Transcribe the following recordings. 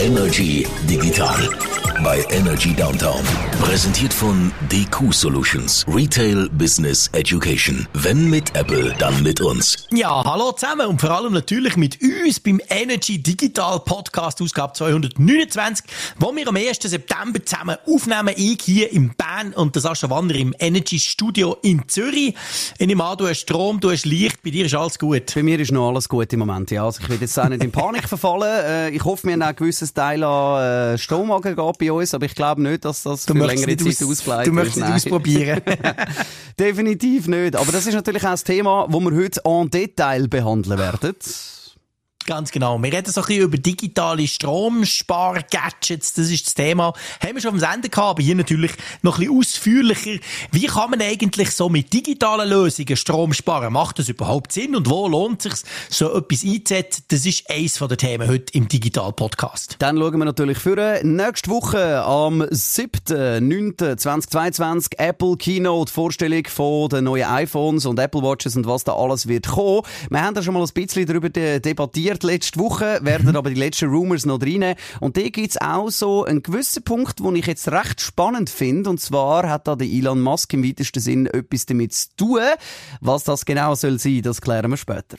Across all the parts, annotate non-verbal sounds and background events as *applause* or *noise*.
Energy Digital bei Energy Downtown. Präsentiert von DQ Solutions. Retail Business Education. Wenn mit Apple, dann mit uns. Ja, hallo zusammen und vor allem natürlich mit uns beim Energy Digital Podcast Ausgabe 229, wo wir am 1. September zusammen aufnehmen. Ich hier im Bern und der Sascha Wanner im Energy Studio in Zürich. Ich nehme an, du hast Strom, du hast Licht, bei dir ist alles gut. Bei mir ist noch alles gut im Moment, ja. Also ich will jetzt auch nicht in Panik verfallen. Äh, ich hoffe, wir haben auch ein gewisses Teil an äh, Stromaggregat bei uns, aber ich glaube nicht, dass das du für längere Zeit aus, ausbleibt. Du möchtest es nicht ausprobieren. *laughs* *laughs* Definitiv nicht. Aber das ist natürlich auch das Thema, das wir heute en Detail behandeln werden. Ganz genau. Wir reden so ein bisschen über digitale Stromspar-Gadgets. Das ist das Thema. Haben wir schon am Sender gehabt, aber hier natürlich noch ein bisschen ausführlicher. Wie kann man eigentlich so mit digitalen Lösungen Strom sparen? Macht das überhaupt Sinn? Und wo lohnt es sich, so etwas einzusetzen? Das ist eines der Themen heute im Digital-Podcast. Dann schauen wir natürlich für nächste Woche am 7.9.2022 Apple Keynote, Vorstellung von den neuen iPhones und Apple Watches und was da alles wird kommen. Wir haben da schon mal ein bisschen darüber debattiert letzte Woche, werden mhm. aber die letzten Rumors noch reinnehmen. Und da gibt's auch so einen gewissen Punkt, den ich jetzt recht spannend finde. Und zwar hat da der Elon Musk im weitesten Sinn etwas damit zu tun. Was das genau soll sein, das klären wir später.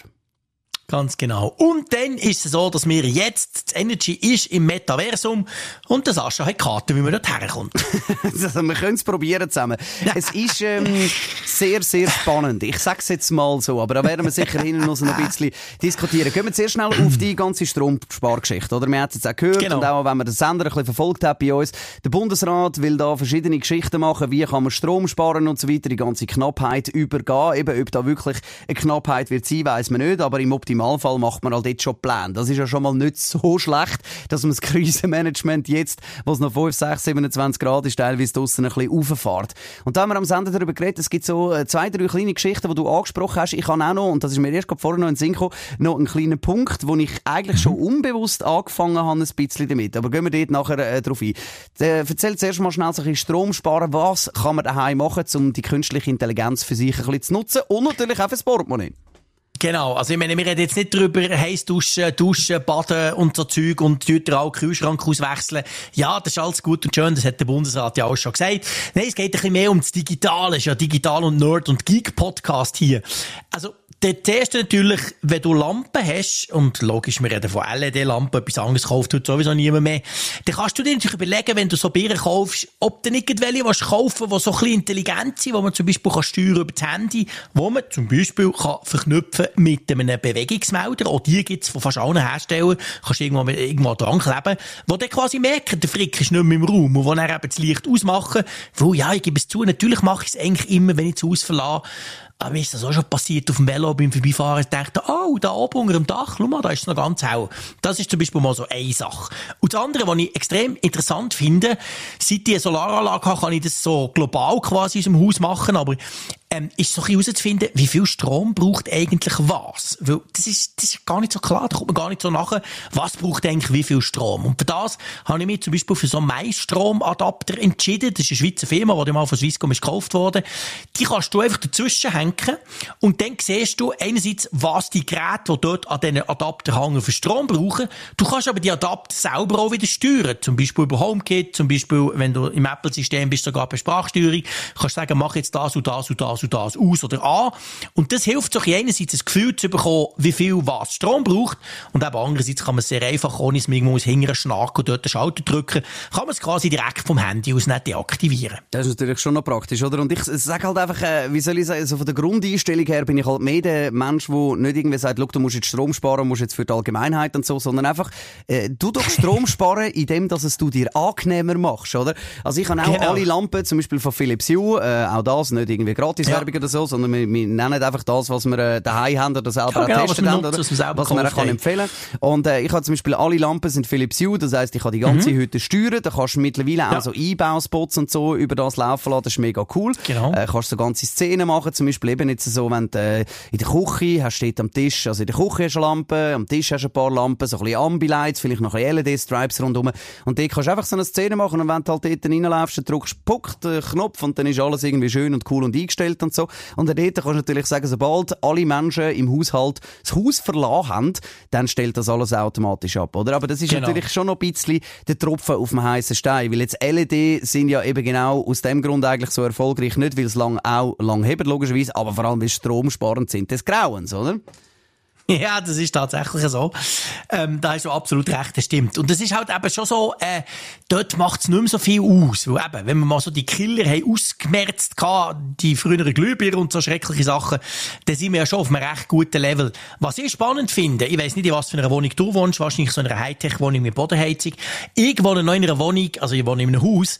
Ganz genau. Und dann ist es so, dass wir jetzt, das Energy ist im Metaversum und der Sascha hat Karten, wie man dort herkommt. *laughs* also wir können es probieren zusammen. es ist ähm, sehr, sehr spannend. Ich sag's jetzt mal so, aber da werden wir sicher hinten noch ein bisschen diskutieren. Gehen wir zuerst schnell auf die ganze Stromspargeschichte, oder? Wir haben es jetzt auch gehört genau. und auch wenn man den Sender ein bisschen verfolgt hat bei uns. Der Bundesrat will da verschiedene Geschichten machen, wie kann man Strom sparen und so weiter, die ganze Knappheit übergehen. Eben, ob da wirklich eine Knappheit wird sein, weiß man nicht, aber im Optimal Optimalfall macht man halt jetzt schon Pläne. Das ist ja schon mal nicht so schlecht, dass man das Krisenmanagement jetzt, wo es noch 5, 6, 27 Grad ist, teilweise draussen ein bisschen rauffährt. Und da haben wir am Sender darüber geredet, es gibt so äh, zwei, drei kleine Geschichten, die du angesprochen hast. Ich habe auch noch, und das ist mir erst vorher noch in den Sinn gekommen, noch einen kleinen Punkt, wo ich eigentlich schon unbewusst angefangen habe, ein bisschen damit. Aber gehen wir dort nachher äh, drauf ein. Äh, erzähl zuerst mal schnell so ein bisschen Strom sparen. Was kann man daheim machen, um die künstliche Intelligenz für sich ein bisschen zu nutzen und natürlich auch fürs Portemonnaie? Genau, also ich meine, wir reden jetzt nicht darüber, heiß duschen, duschen, baden und so Zeug und tut auch Kühlschrank auswechseln. Ja, das ist alles gut und schön, das hat der Bundesrat ja auch schon gesagt. Nein, es geht ein bisschen mehr um das Digitale, es ist ja Digital und Nerd und Geek Podcast hier. Also, der erste natürlich, wenn du Lampen hast, und logisch, wir reden von LED-Lampen, etwas anderes kauft tut sowieso niemand mehr, dann kannst du dir natürlich überlegen, wenn du so Bieren kaufst, ob du nicht welche willst kaufen die so ein bisschen intelligent sind, wo man zum Beispiel kann steuern über das Handy, wo man zum Beispiel kann verknüpfen mit einem Bewegungsmelder, auch die gibt's von fast allen Herstellern, kannst irgendwo, irgendwo dran kleben, wo dann quasi merken, der Frick ist nicht mehr im Raum und wo dann eben das Licht ausmachen, weil ja, ich gebe es zu, natürlich mache ich es eigentlich immer, wenn ich das Haus verlasse, aber mir ist das auch schon passiert auf dem Velo beim Vorbeifahren. Ich dachte, oh, da oben unter dem Dach, schau mal, da ist es noch ganz hell. Das ist zum Beispiel mal so eine Sache. Und das andere, was ich extrem interessant finde, seit ich eine Solaranlage habe, kann ich das so global quasi in unserem Haus machen, aber ähm, ist so ein bisschen herauszufinden, wie viel Strom braucht eigentlich was. Weil das ist, das ist gar nicht so klar, da kommt man gar nicht so nachher, was braucht eigentlich wie viel Strom. Und für das habe ich mich zum Beispiel für so einen MyStrom-Adapter entschieden. Das ist eine Schweizer Firma, die mal von Swisscom ist gekauft wurde. Die kannst du einfach dazwischen hängen und dann siehst du einerseits, was die Geräte, die dort an diesen Adapter hängen, für Strom brauchen. Du kannst aber die Adapter selber auch wieder steuern. Zum Beispiel über HomeKit, zum Beispiel, wenn du im Apple-System bist, sogar bei Sprachsteuerung, kannst du sagen, mach jetzt das und das und das das und das aus oder an. Und das hilft so einerseits ein Gefühl zu bekommen, wie viel was Strom braucht. Und eben andererseits kann man es sehr einfach, ohne es irgendwo aus hingern schnacken und dort den Schalter drücken, kann man es quasi direkt vom Handy aus nicht deaktivieren. Das ist natürlich schon noch praktisch, oder? Und ich sage halt einfach, äh, wie soll ich sagen, so von der Grundeinstellung her bin ich halt mehr der Mensch, der nicht irgendwie sagt, du musst jetzt Strom sparen, musst jetzt für die Allgemeinheit und so, sondern einfach, äh, du doch Strom sparen, indem dass es du dir angenehmer machst, oder? Also ich habe auch genau. alle Lampen, zum Beispiel von Philips Hue, äh, auch das nicht irgendwie gratis Werbung oder so, sondern wir, wir nennen einfach das, was wir äh, daheim haben oder selber ja, genau, getestet haben, oder? Was, was man kann empfehlen Und äh, ich habe zum Beispiel alle Lampen sind Philips Hue, das heisst, ich kann die ganze mhm. Hütte steuern, da kannst du mittlerweile ja. auch so Einbauspots und so über das laufen lassen, das ist mega cool. Genau. Äh, kannst so ganze Szenen machen, zum Beispiel eben jetzt so, wenn du äh, in der Küche hast, steht am Tisch, also in der Küche hast du eine Lampe, am Tisch hast du ein paar Lampen, so ein bisschen Ambilights, vielleicht noch ein LED-Stripes rundherum und dort kannst du einfach so eine Szene machen und wenn du halt dort reinläufst, drückst du Puck, den Knopf und dann ist alles irgendwie schön und cool und eingestellt Geld und so. Und dort kannst du natürlich sagen, sobald alle Menschen im Haushalt das Haus verlassen haben, dann stellt das alles automatisch ab, oder? Aber das ist genau. natürlich schon noch ein bisschen der Tropfen auf dem heißen Stein, weil jetzt LED sind ja eben genau aus dem Grund eigentlich so erfolgreich, nicht weil es lang auch lang hebt, logischerweise, aber vor allem weil stromsparend sind des Grauens, oder? *laughs* Ja, das ist tatsächlich so. Ähm, da hast du absolut recht, das stimmt. Und das ist halt eben schon so, äh, dort macht es nicht mehr so viel aus. Weil eben, wenn wir mal so die Killer haben ausgemerzt hatten, die früheren Glühbirnen und so schreckliche Sachen, dann sind wir ja schon auf einem recht guten Level. Was ich spannend finde, ich weiss nicht, in was für einer Wohnung du wohnst, wahrscheinlich so in einer Hightech-Wohnung mit Bodenheizung. Ich wohne noch in einer Wohnung, also ich wohne in einem Haus,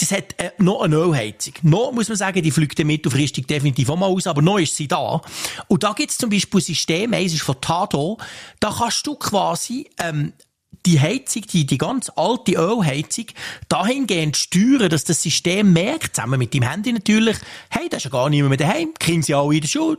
das hat äh, noch eine Ölheizung. Noch, muss man sagen, die fliegt mittelfristig definitiv auch mal aus, aber noch ist sie da. Und da gibt es zum Beispiel System, eins ist von Tado, da kannst du quasi ähm, die Heizung, die, die ganz alte Ölheizung, dahingehend steuern, dass das System merkt, zusammen mit dem Handy natürlich, hey, da ist ja gar niemand mehr daheim, die Kinder sind alle in der Schule,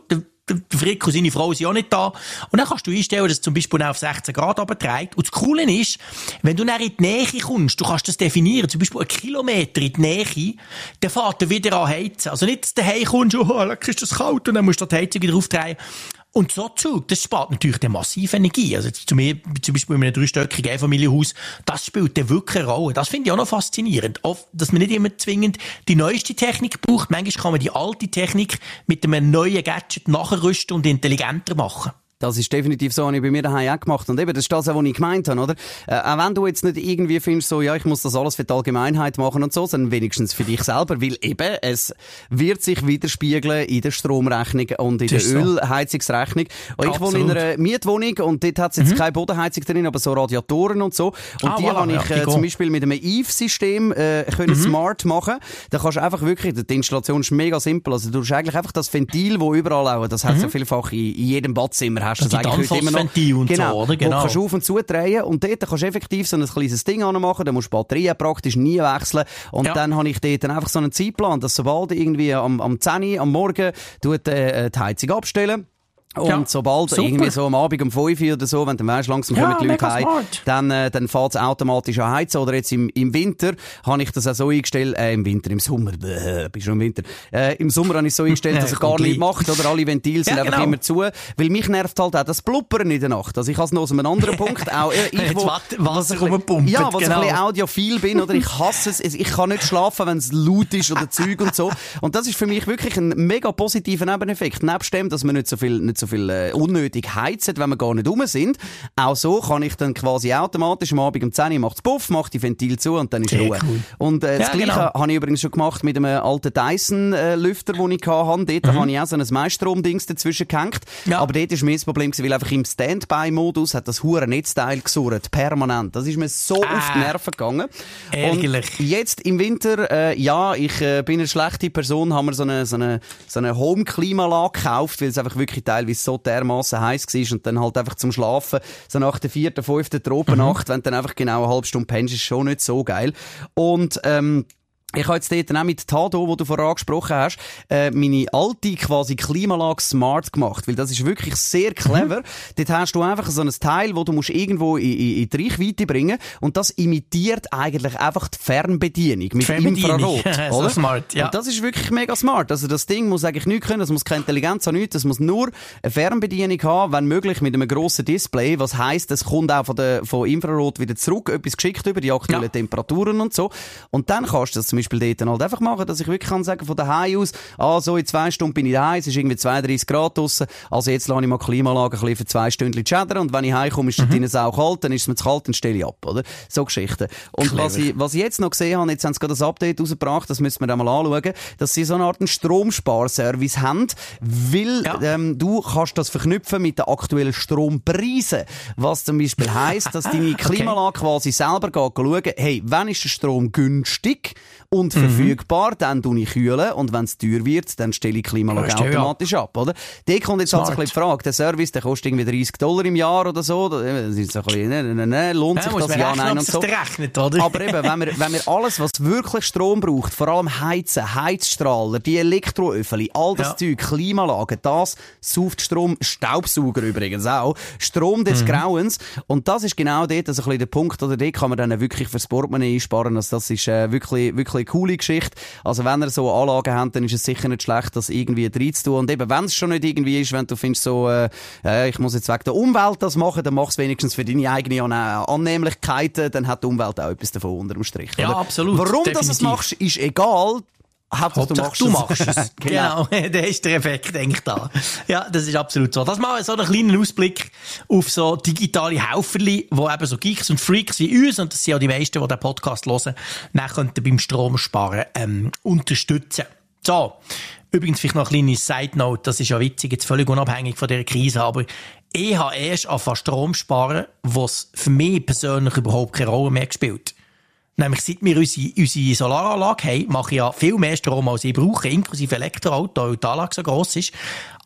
der Frick und seine Frau sind auch nicht da. Und dann kannst du einstellen, dass es zum Beispiel auf 16 Grad runterträgt. Und das Coole ist, wenn du dann in die Nähe kommst, du kannst das definieren, zum Beispiel einen Kilometer in die Nähe, dann fährt er wieder an heizen. Also nicht, dass du daheim kommst, oh, leck, ist das kalt, und dann musst du die Heizung wieder aufdrehen. Und so Zug, das spart natürlich dann massiv Energie. Also zu mir, zum Beispiel in einem dreistöckigen Einfamilienhaus, das spielt dann wirklich eine Rolle. Das finde ich auch noch faszinierend. Oft, dass man nicht immer zwingend die neueste Technik braucht. Manchmal kann man die alte Technik mit einem neuen Gadget nachrüsten und intelligenter machen. Das ist definitiv so, habe ich bei mir daheim auch gemacht. Und eben, das ist das, was ich gemeint habe, oder? Äh, auch wenn du jetzt nicht irgendwie findest, so, ja, ich muss das alles für die Allgemeinheit machen und so, sondern wenigstens für dich selber, weil eben, es wird sich widerspiegeln in der Stromrechnung und in der so. Ölheizungsrechnung. Und ich wohne in einer Mietwohnung und dort hat es jetzt mhm. keine Bodenheizung drin, aber so Radiatoren und so. Und ah, die voilà, habe ich äh, zum Beispiel mit einem Eve-System äh, können mhm. smart machen. Da kannst du einfach wirklich, die Installation ist mega simpel. Also du hast eigentlich einfach das Ventil, wo überall auch, das hat mhm. ja vielfach in, in jedem Badzimmer hast du das eigentlich heute immer noch. Und genau, so, oder? Genau. Wo kannst du auf und zu drehen und dort kannst du effektiv so ein kleines Ding anmachen, dann musst du Batterien praktisch nie wechseln und ja. dann habe ich dort dann einfach so einen Zeitplan, dass sobald irgendwie am, am 10 am Morgen tut, äh, die Heizung abstellen und ja, sobald super. irgendwie so am Abend um 5 Uhr oder so, wenn du weißt, langsam ja, kommen die Leute heim, dann, äh, dann fährt es automatisch an heizen. Oder jetzt im, im Winter habe ich das auch so eingestellt, äh, im Winter, im Sommer, bäh, bist schon im Winter, äh, im Sommer habe ich so eingestellt, dass *laughs* er gar nichts macht, oder alle Ventile sind ja, einfach genau. immer zu, weil mich nervt halt auch das Blubbern in der Nacht. Also ich habe es noch aus einem anderen *laughs* Punkt, auch äh, ich, wo, Wasser rumpumpen, Ja, was genau. ein bisschen audiophil bin, oder ich hasse es, ich kann nicht schlafen, wenn es laut ist oder *laughs* Zeug und so. Und das ist für mich wirklich ein mega positiver Nebeneffekt. Nebst dem, dass man nicht so viel, nicht so viel äh, unnötig heizen, wenn wir gar nicht rum sind. Auch so kann ich dann quasi automatisch am Abend um 10 Uhr macht's Puff, macht die Ventil zu und dann ist Sehr Ruhe. Cool. Und äh, das ja, Gleiche genau. habe ich übrigens schon gemacht mit einem alten Dyson-Lüfter, den ich hatte. Dort mhm. habe ich auch so ein Meistrom-Dings dazwischen gehängt. Ja. Aber dort war mir das Problem, weil einfach im Standby-Modus hat das hure Netzteil gesurrt, permanent. Das ist mir so ah. auf die Nerven gegangen. Ärgerlich. Und jetzt im Winter, äh, ja, ich äh, bin eine schlechte Person, haben wir so eine, so eine, so eine Home-Klimaanlage gekauft, weil es einfach wirklich teilweise so dermaßen dermaßen heiß war und dann halt einfach zum Schlafen, so nach der vierten, fünften Tropennacht, mhm. wenn du dann einfach genau eine halbe Stunde pennst, ist schon nicht so geil. Und, ähm, ich habe jetzt dort auch mit Tado, wo du vorher angesprochen hast, äh, meine alte quasi Klimalage smart gemacht, weil das ist wirklich sehr clever. Mhm. Dort hast du einfach so ein Teil, wo du musst irgendwo in, in, in die Reichweite bringen und das imitiert eigentlich einfach die Fernbedienung mit Fernbedienung. Infrarot. *laughs* oder? so smart, ja. Und das ist wirklich mega smart. Also das Ding muss eigentlich nichts können, das muss keine Intelligenz haben, nichts, das muss nur eine Fernbedienung haben, wenn möglich mit einem grossen Display, was heisst, es kommt auch von, der, von Infrarot wieder zurück, etwas geschickt über die aktuellen ja. Temperaturen und so. Und dann kannst du das zum Beispiel dort halt einfach machen, dass ich wirklich kann sagen, von daheim aus, ah, so in zwei Stunden bin ich daheim, es ist irgendwie 32 Grad draussen, also jetzt lasse ich mal die Klimaanlage ein bisschen für zwei Stunden schädern und wenn ich heimkomme, ist es mhm. drinnen auch kalt, dann ist es mir zu kalt, dann stelle ich ab, oder? So Geschichten. Und was ich, was ich jetzt noch gesehen habe, jetzt haben sie gerade das Update rausgebracht, das müssen wir dann mal anschauen, dass sie so eine Art Stromsparservice haben, weil ja. ähm, du kannst das verknüpfen mit den aktuellen Strompreisen, was zum Beispiel heisst, dass deine *laughs* Klimaanlage okay. quasi selber geht schauen, hey, wann ist der Strom günstig und mhm. verfügbar, dann tue ich kühlen und wenn es teuer wird, dann stelle ich die Klimaanlage automatisch ab, oder? Da kommt jetzt also ein bisschen die Frage, der Service, der kostet irgendwie 30 Dollar im Jahr oder so, das ist so ein bisschen, ne, ne, ne, lohnt sich ja, das ja, nein und so. Rechnet, oder? Aber eben, wenn wir, wenn wir alles, was wirklich Strom braucht, vor allem Heizen, Heizstrahler, die Elektroöfen, all das ja. Zeug, Klimaanlagen, das sauft Strom, Staubsauger übrigens auch, Strom des mhm. Grauens und das ist genau dort also ein bisschen der Punkt, oder dort kann man dann wirklich fürs Portemonnaie einsparen, also das ist äh, wirklich, wirklich eine coole Geschichte. Also wenn ihr so Anlagen habt, dann ist es sicher nicht schlecht, das irgendwie reinzutun. Und eben, wenn es schon nicht irgendwie ist, wenn du findest so, äh, äh, ich muss jetzt wegen der Umwelt das machen, dann mach es wenigstens für deine eigenen Annehmlichkeiten, dann hat die Umwelt auch etwas davon unter dem Strich. Ja, oder? absolut. Warum du das machst, ist egal. Hauptsache, du machst, du machst es. *laughs* genau. genau. *laughs* da ist der Effekt eigentlich da. Ja, das ist absolut so. Das mal so einen kleinen Ausblick auf so digitale Helferli, wo eben so Geeks und Freaks wie uns, und das sind ja die meisten, die den Podcast hören, dann könnten beim Stromsparen ähm, unterstützen. So. Übrigens vielleicht noch eine kleine Side-Note, das ist ja witzig, jetzt völlig unabhängig von dieser Krise, aber ich habe erst angefangen Strom sparen, was für mich persönlich überhaupt keine Rolle mehr gespielt Nämlich seit wir unsere, unsere Solaranlage haben, mache ich ja viel mehr Strom, als ich brauche, inklusive Elektroauto, weil die Anlage so gross ist.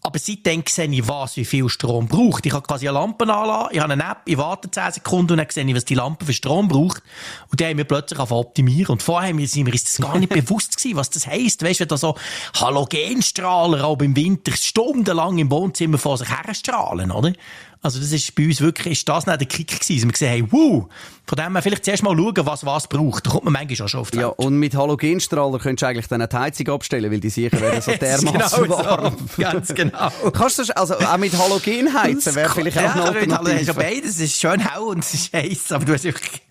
Aber seitdem sehe ich, was, wie viel Strom braucht. Ich habe quasi eine Lampe anlassen, ich habe eine App, ich warte 10 Sekunden und dann sehe ich, was die Lampe für Strom braucht. Und dann haben wir plötzlich auf optimieren. Und vorher sind wir uns das gar nicht *laughs* bewusst gewesen, was das heisst. Weißt du, wenn da so Halogenstrahler auch im Winter stundenlang im Wohnzimmer vor sich her strahlen, oder? Also das ist bei uns wirklich, ist das nicht der Kick gewesen, wir gesehen haben, wow, von dem her vielleicht zuerst mal schauen, was was braucht. Da kommt man manchmal auch schon auf die Ja, und mit Halogenstrahler könntest du eigentlich dann die Heizung abstellen, weil die sicher werden so *laughs* dermaßen genau warm. So. *laughs* Ganz genau. Kannst du, also auch mit Halogen heizen wäre vielleicht auch ja, Alternative. Ja, beides, es ist schön hell und es ist heiß, aber du hast wirklich,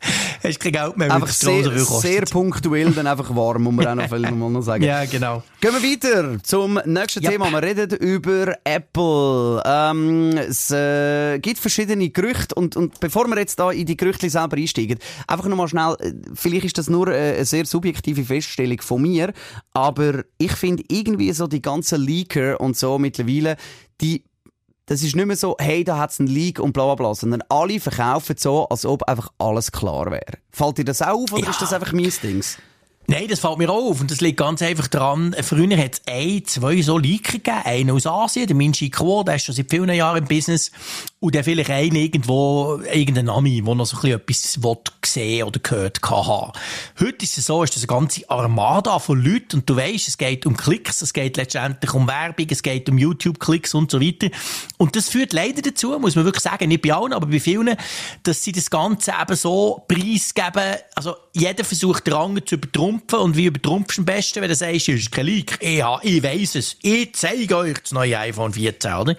hast kein Geld mehr Einfach sehr, sehr punktuell dann einfach warm, muss man auch noch, mal noch sagen. Ja, genau. Gehen wir weiter zum nächsten yep. Thema. Wir reden über Apple. Ähm, es äh, gibt verschiedene Gerüchte und, und bevor wir jetzt da in die Gerüchte selber einsteigen, einfach nochmal schnell, äh, vielleicht ist das nur äh, eine sehr subjektive Feststellung von mir, aber ich finde irgendwie so die ganzen Leaker und so mittlerweile, die das ist nicht mehr so, hey, da hat's einen Leak und bla bla bla, sondern alle verkaufen so, als ob einfach alles klar wäre. Fällt dir das auch auf oder ja. ist das einfach mein Dings? Nein, das fällt mir auf. Und das liegt ganz einfach daran, früher hat es ein, zwei so Leaker gegeben. Einen aus Asien, der Minchi Quo, der ist schon seit vielen Jahren im Business. Und dann vielleicht einen irgendwo, irgendein Nami, der noch so ein bisschen etwas gesehen oder gehört haben. Heute ist es so, ist das eine ganze Armada von Leuten. Und du weißt, es geht um Klicks, es geht letztendlich um Werbung, es geht um YouTube-Klicks und so weiter. Und das führt leider dazu, muss man wirklich sagen, nicht bei allen, aber bei vielen, dass sie das Ganze eben so preisgeben. Also, jeder versucht, den Rang zu übertrumpfen. Und wie übertrumpfst du am besten, wenn du sagst, es ist kein Leak? Ja, ich weiss es. Ich zeige euch das neue iPhone 14, oder?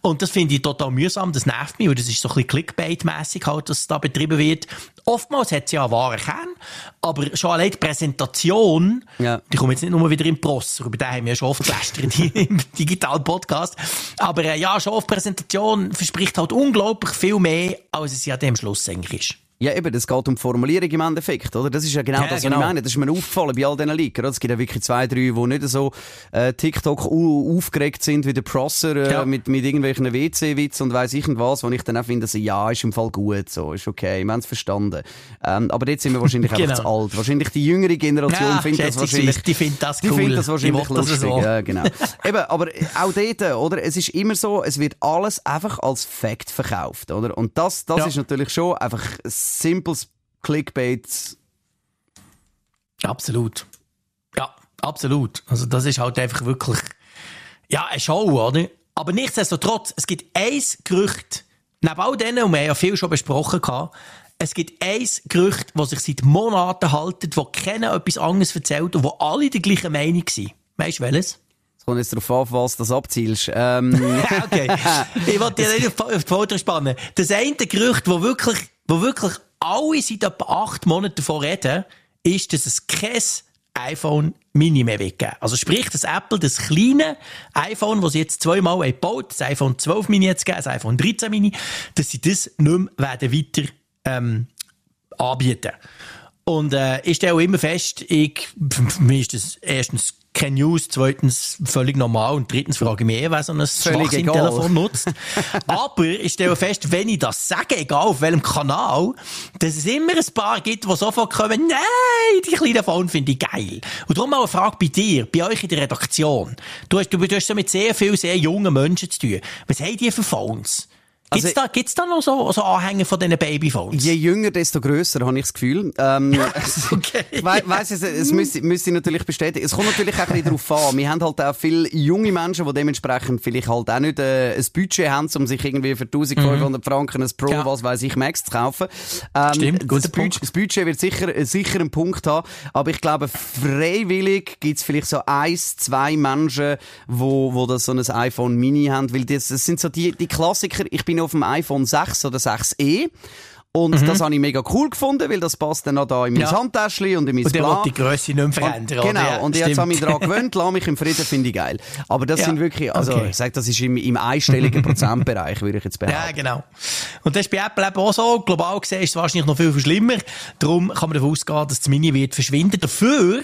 Und das finde ich total mühsam das nervt mich, weil das ist so ein bisschen Clickbait-mässig halt, dass da betrieben wird. Oftmals hat sie ja einen wahren Kern, aber schon allein die Präsentation, ja. die kommt jetzt nicht nur wieder im Prosser, über den haben wir ja schon oft gelästert im *laughs* digitalen Podcast, aber äh, ja, schon oft Präsentation verspricht halt unglaublich viel mehr, als es ja dem Schluss eigentlich ist. Ja, eben, das geht um die Formulierung im Endeffekt, oder? Das ist ja genau ja, das, was genau. ich meine. Das ist mir aufgefallen bei all diesen Leakern. Es gibt ja wirklich zwei, drei, die nicht so äh, TikTok aufgeregt sind wie der Prosser äh, ja. mit, mit irgendwelchen WC-Witz und weiss ich und was, wo ich dann auch finde, so, ja, ist im Fall gut, so, ist okay, wir haben es verstanden. Ähm, aber jetzt sind wir wahrscheinlich *laughs* genau. einfach zu alt. Wahrscheinlich die jüngere Generation ja, findet das wahrscheinlich... Die findet das cool. Die findet das wahrscheinlich lustig. So. Ja, genau. *laughs* eben, aber auch dort, oder? Es ist immer so, es wird alles einfach als Fact verkauft, oder? Und das, das ist natürlich schon einfach simples Clickbaits. Absolut. Ja, absolut. Also das ist halt einfach wirklich, ja, eine Show, oder? Aber nichtsdestotrotz, es gibt ein Gerücht, neben all denen, und wir haben ja viel schon besprochen, gehabt, es gibt ein Gerücht, das sich seit Monaten haltet, wo keiner etwas anderes erzählt und wo alle die gleiche Meinung sind. Weißt du welches? Es kommt jetzt darauf an, was du das abzielst. Ähm. *laughs* okay. Ich wollte *laughs* dir nicht auf die Foto spannen. Das eine Gerücht, wo wirklich, wo wirklich alle seit etwa acht Monaten davon reden, ist, dass es kein iPhone Mini mehr wird geben. Also sprich, dass Apple das kleine iPhone, das sie jetzt zweimal gebaut das iPhone 12 Mini jetzt geben, das iPhone 13 Mini, dass sie das nicht mehr werden weiter ähm, anbieten. Und äh, ich stelle immer fest, ich, *laughs* für mich ist das erstens keine News, zweitens völlig normal und drittens frage ich mich, wer so ein Schwachsinn-Telefon nutzt. *laughs* Aber ich stelle fest, wenn ich das sage, egal auf welchem Kanal, dass es immer ein paar gibt, die sofort kommen, nein, die kleinen Phone finde ich geil. Und darum mal eine Frage bei dir, bei euch in der Redaktion. Du hast, du, du hast so mit sehr vielen, sehr jungen Menschen zu tun. Was haben die für Phones? Gibt's Also- da, gibt's da noch so, so Anhänger von diesen Babyphones? Je jünger, desto grösser, habe ich das Gefühl. Ähm, *laughs* *laughs* Okay. Ich wei- weiss, es, es *laughs* müsste, müsste ich natürlich bestätigen. Es kommt natürlich auch ein bisschen darauf an. Wir haben halt auch viele junge Menschen, die dementsprechend vielleicht halt auch nicht äh, ein Budget haben, um sich irgendwie für 1500 Franken ein Pro, Ja. was weiß ich, Max zu kaufen. Ähm, Stimmt, guter das, Punkt. Budget, das Budget wird sicher, sicher einen Punkt haben. Aber ich glaube, freiwillig gibt es vielleicht so eins, zwei Menschen, wo, wo das so ein iPhone Mini haben. Weil das, das sind so die, die Klassiker. Ich bin auf dem iPhone 6 oder 6e. Und das habe ich mega cool gefunden, weil das passt dann auch da in mein Mhm. Ja. Handtäschchen und in mein Und der die Grösse nicht mehr verändern. Und, genau? Ja, und jetzt habe ich daran gewöhnt, lass mich im Frieden, finde ich geil. Aber das Ja, sind wirklich, also okay. ich sage, das ist im, im einstelligen Prozentbereich, würde ich jetzt *laughs* behaupten. Ja, genau. Und das ist bei Apple eben auch so. Global gesehen ist es wahrscheinlich noch viel, viel schlimmer. Darum kann man davon ausgehen, dass das Mini wird verschwinden. Dafür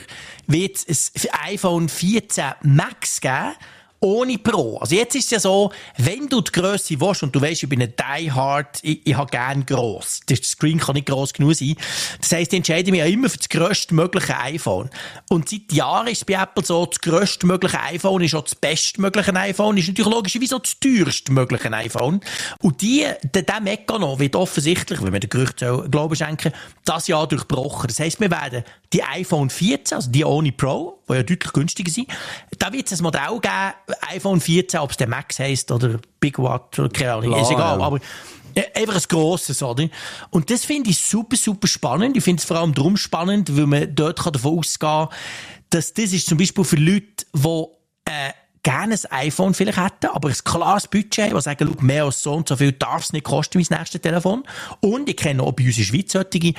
wird es ein iPhone 14 Max geben. Ohne Pro. Also jetzt ist es ja so, wenn du die Grösse willst und du weißt, ich bin ein Die Hard, ich, ich habe gern gross. Der Screen kann nicht gross genug sein. Das heisst, ich entscheide mich ja immer für das grösstmögliche iPhone. Und seit Jahren ist es bei Apple so, das grösstmögliche iPhone ist auch das bestmögliche iPhone, ist natürlich logischerweise auch das teuerstmögliche iPhone. Und die, der, der Mechanismus wird offensichtlich, wenn wir den Gerücht Glauben schenken, das Jahr durchbrochen. Das heisst, wir werden die iPhone 14, also die ohne Pro, die ja deutlich günstiger sind, da wird es ein Modell geben, iPhone 14, ob es der Max heisst oder Big Watt oder keine Ahnung, ist Klar, egal. ja. Aber einfach ein grosses, oder? Und das finde ich super, super spannend. Ich finde es vor allem darum spannend, weil man dort kann davon ausgehen kann, dass das ist zum Beispiel für Leute, die äh, gerne ein iPhone vielleicht hätten, aber ein klares Budget die sagen, schau, mehr als so und so viel darf es nicht kosten, mein nächstes Telefon. Und ich kenne auch bei uns in der Schweiz solche,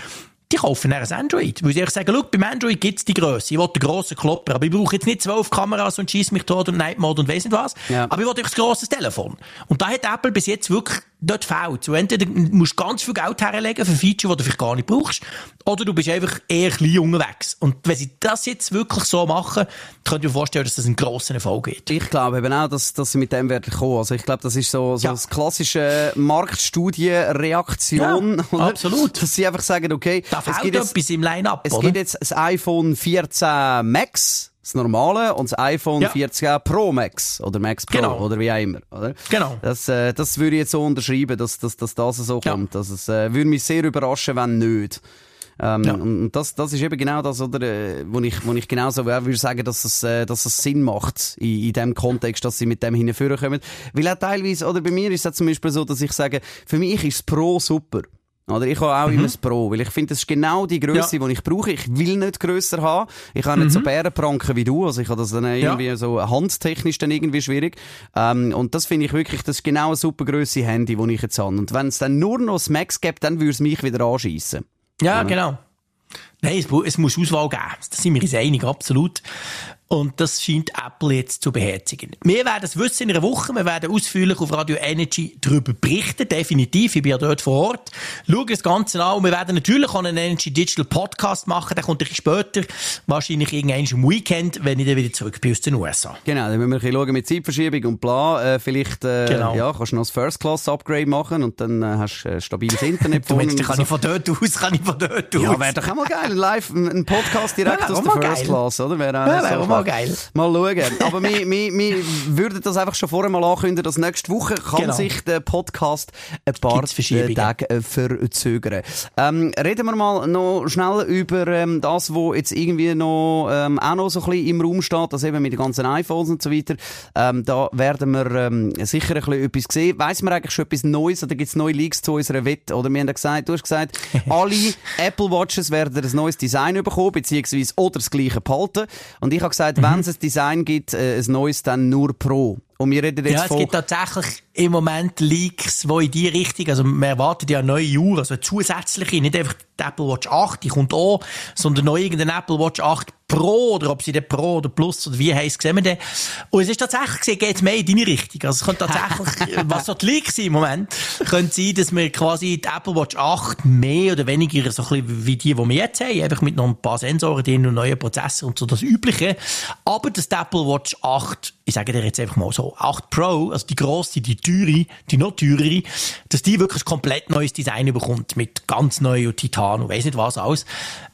die kaufen dann ein Android. Weil sie einfach sagen, schau, beim Android gibt's die Grösse. Ich will den grossen Klopper. Aber ich brauche jetzt nicht zwölf Kameras und schieß mich tot und Night Mode und weiss nicht was. Ja. Aber ich will einfach ein grosses Telefon. Und da hat Apple bis jetzt wirklich dort fehlt. So, entweder musst du ganz viel Geld herlegen für Feature, die du vielleicht gar nicht brauchst, oder du bist einfach eher klein unterwegs. Und wenn sie das jetzt wirklich so machen, könnte ich mir vorstellen, dass das einen grossen Erfolg gibt. Ich glaube eben auch, dass, dass sie mit dem werden kommen. Also ich glaube, das ist so, so Ja. klassische Marktstudie-Reaktion. Ja, absolut. Dass sie einfach sagen, okay, Da es fehlt gibt jetzt, etwas im Line-Up, es oder? gibt jetzt das iPhone 14 Max, das normale, und das iPhone Ja. 14 Pro Max oder Max Pro Genau. oder wie auch immer. Oder? Genau. Das, äh, das würde ich jetzt so unterschreiben, dass, dass, dass das so Ja. kommt. Dass es äh, würde mich sehr überraschen, wenn nicht. Ähm, Ja. Und das, das ist eben genau das, oder, äh, wo ich, wo ich genauso würde sagen, dass es, äh, dass es Sinn macht, in, in dem Kontext, dass sie mit dem hinführen kommen. Weil auch teilweise, oder bei mir ist es zum Beispiel so, dass ich sage, für mich ist das Pro super. Oder ich habe auch immer das Pro, weil ich finde, das ist genau die Größe, Mhm. Ja. die ich brauche. Ich will nicht grösser haben. Ich habe nicht so Bärenpranken wie du, also ich habe das dann irgendwie so handtechnisch dann irgendwie schwierig. Ähm, und das finde ich wirklich, das ist genau eine super Größe Handy, die ich jetzt habe. Und wenn es dann nur noch das Max gibt, dann würde es mich wieder anschießen. Ja, genau. Nein, es, es muss Auswahl geben. Da sind wir uns einig, absolut. Und das scheint Apple jetzt zu beherzigen. Wir werden es wissen in einer Woche. Wir werden ausführlich auf Radio Energy darüber berichten. Definitiv. Ich bin ja dort vor Ort. Schauen das Ganze an. Und wir werden natürlich auch einen Energy Digital Podcast machen. Der kommt ein bisschen später. Wahrscheinlich irgendwann im Weekend, wenn ich dann wieder zurück bin aus den USA. Genau, dann müssen wir ein bisschen schauen mit Zeitverschiebung und bla. Äh, vielleicht äh, Genau. ja, kannst du noch das First-Class-Upgrade machen und dann äh, hast du äh, stabiles Internet *laughs* Du meinst, kann so. ich von dort aus, kann ich von dort aus. Ja, wäre doch auch mal geil. Live, ein Podcast direkt Ja, aus der First geil. Class, oder? Wäre auch Ja, geil. Mal schauen. Aber wir, wir, wir würden das einfach schon vorher mal ankündigen, dass nächste Woche kann Genau. sich der Podcast ein paar äh, Tage äh, verzögern. Ähm, reden wir mal noch schnell über ähm, das, wo jetzt irgendwie noch ähm, auch noch so ein bisschen im Raum steht, das eben mit den ganzen iPhones und so weiter. Ähm, da werden wir ähm, sicher ein bisschen etwas sehen. Weiss man eigentlich schon etwas Neues oder gibt es neue Leaks zu unserer Wette? Oder wir haben ja gesagt, du hast gesagt, *laughs* alle Apple Watches werden ein neues Design bekommen, beziehungsweise oder das gleiche behalten. Und ich habe gesagt, wenn es ein Design gibt, äh, ein neues, dann nur Pro. Und wir reden jetzt Ja, es gibt tatsächlich im Moment Leaks, die in die Richtung, also man erwartet ja neue Uhr, also zusätzliche, nicht einfach die Apple Watch 8, die kommt auch, sondern noch irgendeine Apple Watch 8 Pro, oder ob sie den Pro oder Plus oder wie heisst, sehen wir den. Und es ist tatsächlich, gesehen, geht mehr in deine Richtung. Also es könnte tatsächlich, *laughs* was so die Leaks sind im Moment, könnte sein, dass wir quasi die Apple Watch 8 mehr oder weniger so ein bisschen wie die, die wir jetzt haben, einfach mit noch ein paar Sensoren drin und neuen Prozessor und so das Übliche. Aber dass die Apple Watch 8, ich sage dir jetzt einfach mal so, 8 Pro, also die grosse, die teure, die noch teurere, dass die wirklich ein komplett neues Design bekommt mit ganz neu und Titan und weiss nicht was alles.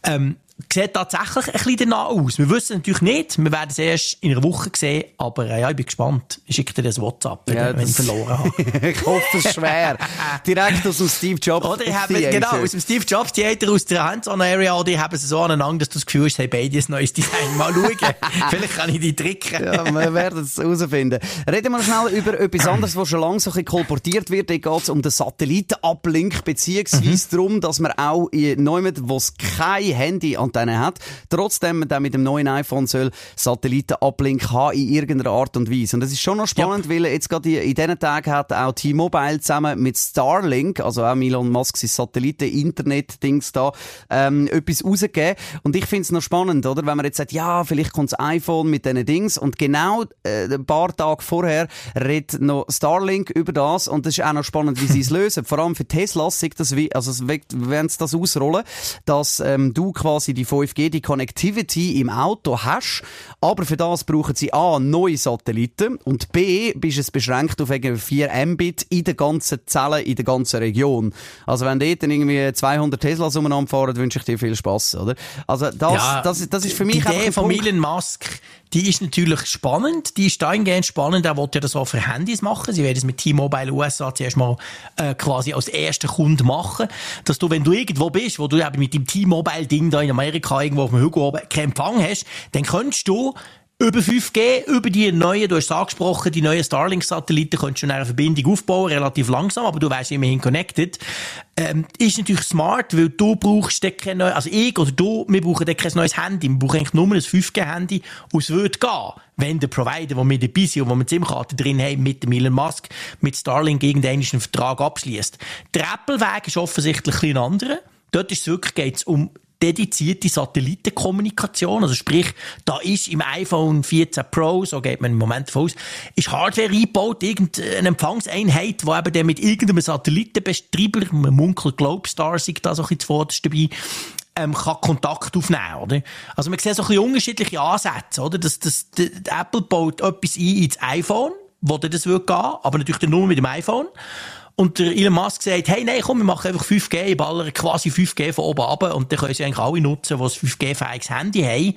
Ähm, sieht tatsächlich ein bisschen danach aus. Wir wissen natürlich nicht. Wir werden es erst in einer Woche sehen. Aber äh, ja, ich bin gespannt. Ich schicke dir das WhatsApp, wenn, Ja, wenn ich das- verloren habe. *laughs* ich hoffe es schwer. *laughs* Direkt aus dem Steve Jobs. Oder ich habe, Theater. genau, aus dem Steve Jobs Theater, aus der Hands-on-Area, oder ich habe es so aneinander, dass du das Gefühl hast, hey, beide ein neues Design. Mal schauen. *laughs* Vielleicht kann ich die tricken. Ja, wir werden es herausfinden. Reden wir schnell über etwas anderes, was schon lange so ein bisschen kolportiert wird. Da geht es um den Satellitenablink, beziehungsweise darum, dass man auch in Neumann, wo es keine Handyantenne hat, trotzdem man mit dem neuen iPhone soll Satellitenablink haben in irgendeiner Art und Weise. Und das ist schon noch spannend, weil jetzt gerade in diesen Tagen hat auch T-Mobile zusammen mit Starlink, also auch Elon Musk sein Satelliten-Internet-Dings da, ähm, etwas rausgegeben. Und ich finde es noch spannend, oder? Wenn man jetzt sagt, ja, vielleicht kommt das iPhone mit diesen Dings und genau äh, ein paar Tage vorher redet noch Starlink über das und das ist auch noch spannend, wie sie es *laughs* lösen. Vor allem für Teslas sieht das wie, also wenn sie das ausrollen, dass ähm, du quasi die 5G, die Connectivity im Auto hast, aber für das brauchen sie A, neue Satelliten und B, bist es beschränkt auf irgendwie 4 Mbit in der ganzen Zelle, in der ganzen Region. Also wenn dort dann irgendwie 200 Teslas umeinander fahren, wünsche ich dir viel Spaß, oder? Also das, Ja, das, das ist für mich Die Idee von. Elon Musk, die ist natürlich spannend. Die ist dahingehend spannend, er will ja das auch für Handys machen. Sie werden es mit T-Mobile USA zuerst mal äh, quasi als erster Kunde machen. Dass du, wenn du irgendwo bist, wo du eben mit dem T-Mobile-Ding da in Amerika irgendwo auf dem Hügel oben keinen Empfang hast, dann könntest du über 5G, über die neuen, du hast es angesprochen, die neuen Starlink-Satelliten, könntest du eine Verbindung aufbauen, relativ langsam, aber du wärst immerhin connected. Ähm, ist natürlich smart, weil du brauchst kein neues, also ich oder du, wir brauchen kein neues Handy. Wir brauchen eigentlich nur ein 5G-Handy, und es würde gehen, wenn der Provider, wo wir dabei sind und wo wir SIM-Karte drin haben, mit dem Elon Musk, mit Starlink irgendeinen Vertrag abschließt. Der Apple-Weg ist offensichtlich ein anderer. Dort ist es wirklich, geht's um dedizierte Satellitenkommunikation. Also sprich, da ist im iPhone 14 Pro, so geht man im Moment davon aus, ist Hardware eingebaut, irgendeine Empfangseinheit, wo eben der mit irgendeinem Satellitenbetreiber, man munkelt Globestar, sei da so ein bisschen zuvorderst dabei, ähm, kann Kontakt aufnehmen, oder? Also man sieht so ein bisschen unterschiedliche Ansätze, oder? Das, das, die, die Apple baut etwas ein ins iPhone, wo dann das wird gehen, aber natürlich dann nur mit dem iPhone. Und der Elon Musk sagt, hey, nein, komm, wir machen einfach 5G, ich ballere quasi 5G von oben runter und dann können sie eigentlich alle nutzen, die ein 5G-fähiges Handy haben.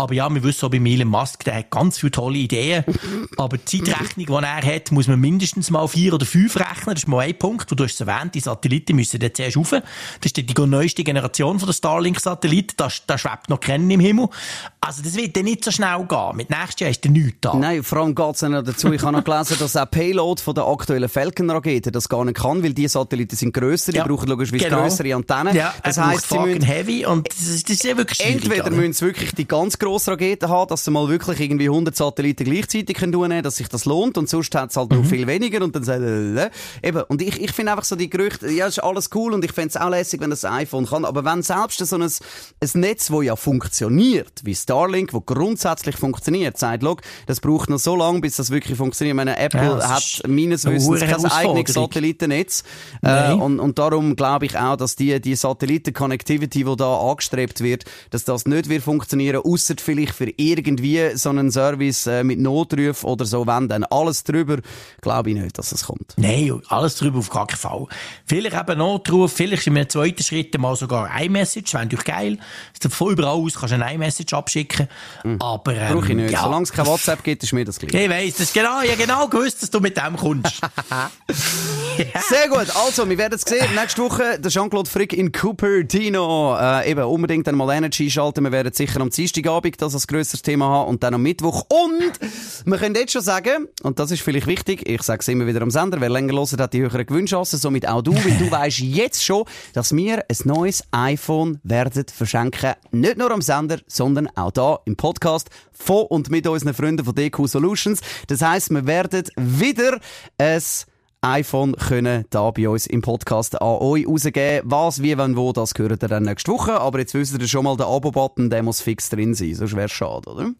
Aber ja, wir wissen auch bei Elon Musk, der hat ganz viele tolle Ideen. *laughs* Aber die Zeitrechnung, die er hat, muss man mindestens mal vier oder fünf rechnen. Das ist mal ein Punkt. Du hast es erwähnt, die Satelliten müssen dann zuerst rauf. Das ist die neueste Generation von der Starlink-Satelliten. Da, da schwebt noch kennen im Himmel. Also das wird dann nicht so schnell gehen. Mit nächstes Jahr ist dann nichts da. Nein, vor allem geht es noch dazu. Ich habe noch gelesen, dass auch Payload von der aktuellen Falcon-Rakete das gar nicht kann, weil die Satelliten sind grösser, die Ja, brauchen logischerweise genau. grössere Antennen. Ja, das heisst, sie müssen heavy und das ist, das ist ja wirklich. Entweder müssen sie wirklich die ganz grosse Rakete haben, dass sie mal wirklich irgendwie 100 Satelliten gleichzeitig können tun, dass sich das lohnt und sonst hat es halt Mhm. noch viel weniger und dann sagt äh, eben und ich, ich finde einfach so die Gerüchte, ja, ist alles cool und ich fände es auch lässig, wenn das iPhone kann, aber wenn selbst so ein, ein Netz, wo ja funktioniert, wie Starlink, wo grundsätzlich funktioniert, sagt, look, das braucht noch so lange, bis das wirklich funktioniert. Ich meine, Apple Ja, das hat meines eine Wissens kein eigenes. Satellitennetz äh, und, und darum glaube ich auch, dass die, die Satelliten-Connectivity, die da angestrebt wird, dass das nicht wird funktionieren, außer vielleicht für irgendwie so einen Service äh, mit Notruf oder so, wenn dann alles drüber, glaube ich nicht, dass es kommt. Nein, alles drüber auf gar keinen Fall. Vielleicht eben Notruf, vielleicht in einem zweiten Schritt mal sogar iMessage, wäre natürlich geil. Von überall aus kannst du eine iMessage abschicken. Aber, ähm, Brauche ich nicht. Ja. Solange es kein WhatsApp gibt, ist mir das gleich. Ich weiss, das genau, ja genau gewusst, dass du mit dem kommst. *laughs* Sehr gut. Also, wir werden es sehen. Nächste Woche der Jean-Claude Frick in Cupertino. Äh, eben, unbedingt dann mal Energy schalten. Wir werden sicher am Dienstagabend das als grösseres Thema haben und dann am Mittwoch. Und wir können jetzt schon sagen, und das ist vielleicht wichtig, ich sage es immer wieder am Sender, wer länger hört, hat die höheren Gewinnchancen, somit auch du, weil du *laughs* weißt jetzt schon, dass wir ein neues iPhone werden verschenken. Nicht nur am Sender, sondern auch da im Podcast von und mit unseren Freunden von DQ Solutions. Das heisst, wir werden wieder ein iPhone können da bei uns im Podcast an euch rausgeben. Was, wie, wann, wo, das gehört ihr dann nächste Woche. Aber jetzt wisst ihr schon mal, der Abo-Button, der muss fix drin sein. Sonst wäre schade, oder?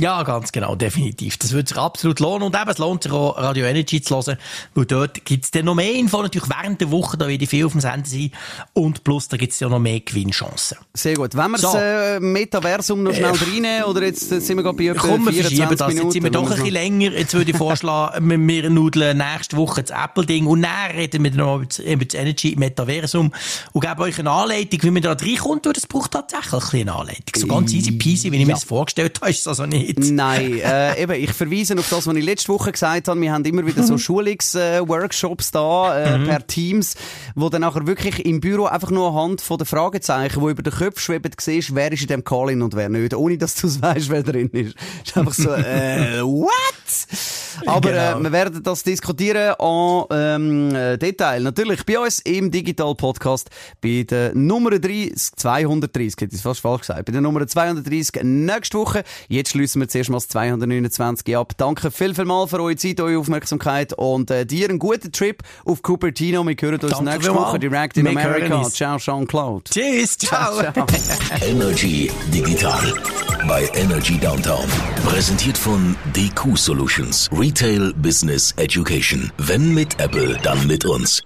Ja, ganz genau, definitiv. Das würde sich absolut lohnen. Und eben, es lohnt sich auch, Radio Energy zu hören, weil dort gibt's dann noch mehr Info, natürlich während der Woche, da werde ich viel auf dem Sender sein. Und plus, da gibt's ja noch mehr Gewinnchancen. Sehr gut. Wenn wir So. das äh, Metaversum noch schnell Äh, reinnehmen, oder jetzt äh, sind wir gerade bei etwa Komm, wir 24 verschieben das. Minuten. Jetzt sind wir doch ein bisschen länger. Jetzt würde ich vorschlagen, *laughs* wir, nudeln nächste Woche das Apple-Ding und dann reden wir noch über das, das Energy Metaversum und geben euch eine Anleitung, wie man da reinkommt, weil das braucht tatsächlich eine Anleitung. So ganz easy peasy, wie ich mir das vorgestellt habe, ist es also nicht. Nein, äh, eben, ich verweise auf das, was ich letzte Woche gesagt habe. Wir haben immer wieder Mhm. so Schulungsworkshops da, äh, per Teams, wo dann nachher wirklich im Büro einfach nur anhand von den Fragezeichen, die über den Köpfen schweben, siehst, wer ist in dem Call-In und wer nicht, ohne dass du weißt, wer drin ist. ist einfach so, äh, *laughs* what? Aber Genau. äh, wir werden das diskutieren en ähm, äh, Detail. Natürlich bei uns im Digital Podcast bei der Nummer 30, 230, hätte ich fast falsch gesagt, bei der Nummer 230 nächste Woche. Jetzt schließen wir zuerst mal das 229 ab. Danke viel, viel mal für eure Zeit, eure Aufmerksamkeit und äh, dir einen guten Trip auf Cupertino. Wir hören uns Danke nächste. Woche direkt in Wir Amerika. Ciao, Jean-Claude. Tschüss, ciao. Ciao. *laughs* Energy Digital bei Energy Downtown. Präsentiert von DQ Solutions. Retail Business Education. Wenn mit Apple, dann mit uns.